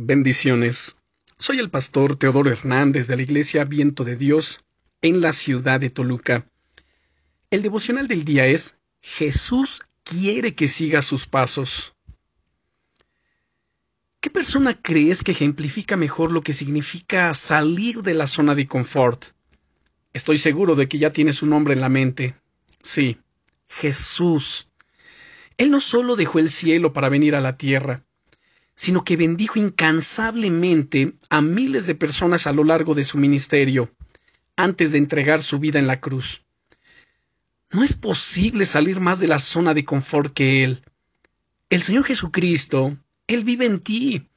Bendiciones. Soy el pastor Teodoro Hernández de la Iglesia Viento de Dios en la ciudad de Toluca. El devocional del día es Jesús quiere que siga sus pasos. ¿Qué persona crees que ejemplifica mejor lo que significa salir de la zona de confort? Estoy seguro de que ya tienes un nombre en la mente. Sí, Jesús. Él no solo dejó el cielo para venir a la tierra, sino que bendijo incansablemente a miles de personas a lo largo de su ministerio, antes de entregar su vida en la cruz. No es posible salir más de la zona de confort que Él. El Señor Jesucristo, Él vive en ti,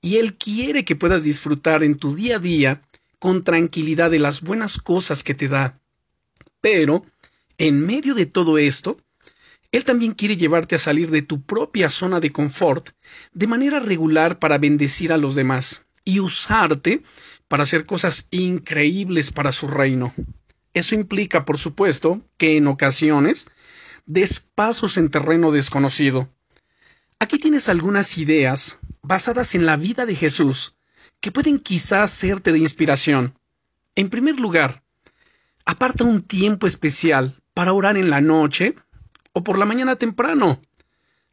y Él quiere que puedas disfrutar en tu día a día con tranquilidad de las buenas cosas que te da. Pero, en medio de todo esto, él también quiere llevarte a salir de tu propia zona de confort de manera regular para bendecir a los demás y usarte para hacer cosas increíbles para su reino. Eso implica, por supuesto, que en ocasiones des pasos en terreno desconocido. Aquí tienes algunas ideas basadas en la vida de Jesús que pueden quizás serte de inspiración. En primer lugar, aparta un tiempo especial para orar en la noche o por la mañana temprano.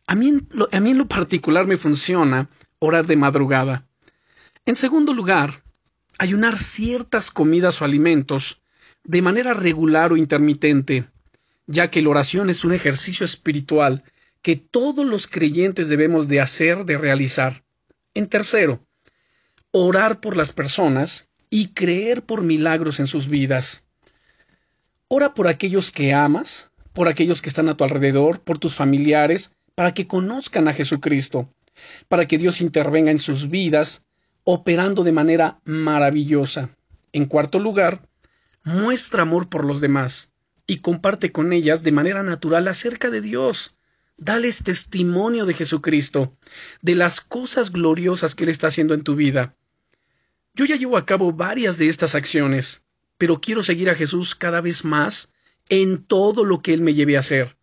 A mí, a mí en lo particular me funciona orar de madrugada. En segundo lugar, ayunar ciertas comidas o alimentos de manera regular o intermitente, ya que la oración es un ejercicio espiritual que todos los creyentes debemos de hacer, de realizar. En tercero, orar por las personas y creer por milagros en sus vidas. Ora por aquellos que amas, por aquellos que están a tu alrededor, por tus familiares, para que conozcan a Jesucristo, para que Dios intervenga en sus vidas, operando de manera maravillosa. En cuarto lugar, muestra amor por los demás y comparte con ellas de manera natural acerca de Dios. Dales testimonio de Jesucristo, de las cosas gloriosas que Él está haciendo en tu vida. Yo ya llevo a cabo varias de estas acciones, pero quiero seguir a Jesús cada vez más en todo lo que Él me lleve a hacer.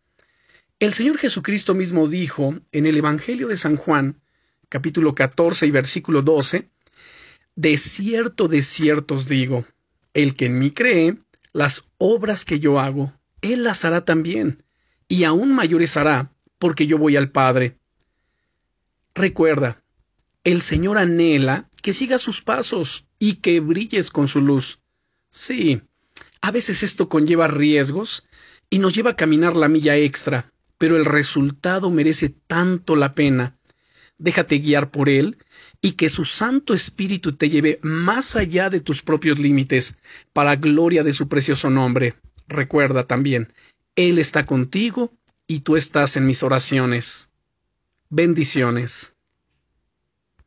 El Señor Jesucristo mismo dijo en el Evangelio de San Juan, capítulo 14 y versículo 12, De cierto, de cierto os digo, el que en mí cree, las obras que yo hago, Él las hará también, y aún mayores hará, porque yo voy al Padre. Recuerda, el Señor anhela que sigas sus pasos y que brilles con su luz. Sí, a veces esto conlleva riesgos y nos lleva a caminar la milla extra, pero el resultado merece tanto la pena. Déjate guiar por él y que su Santo Espíritu te lleve más allá de tus propios límites, para gloria de su precioso nombre. Recuerda también, Él está contigo y tú estás en mis oraciones. Bendiciones.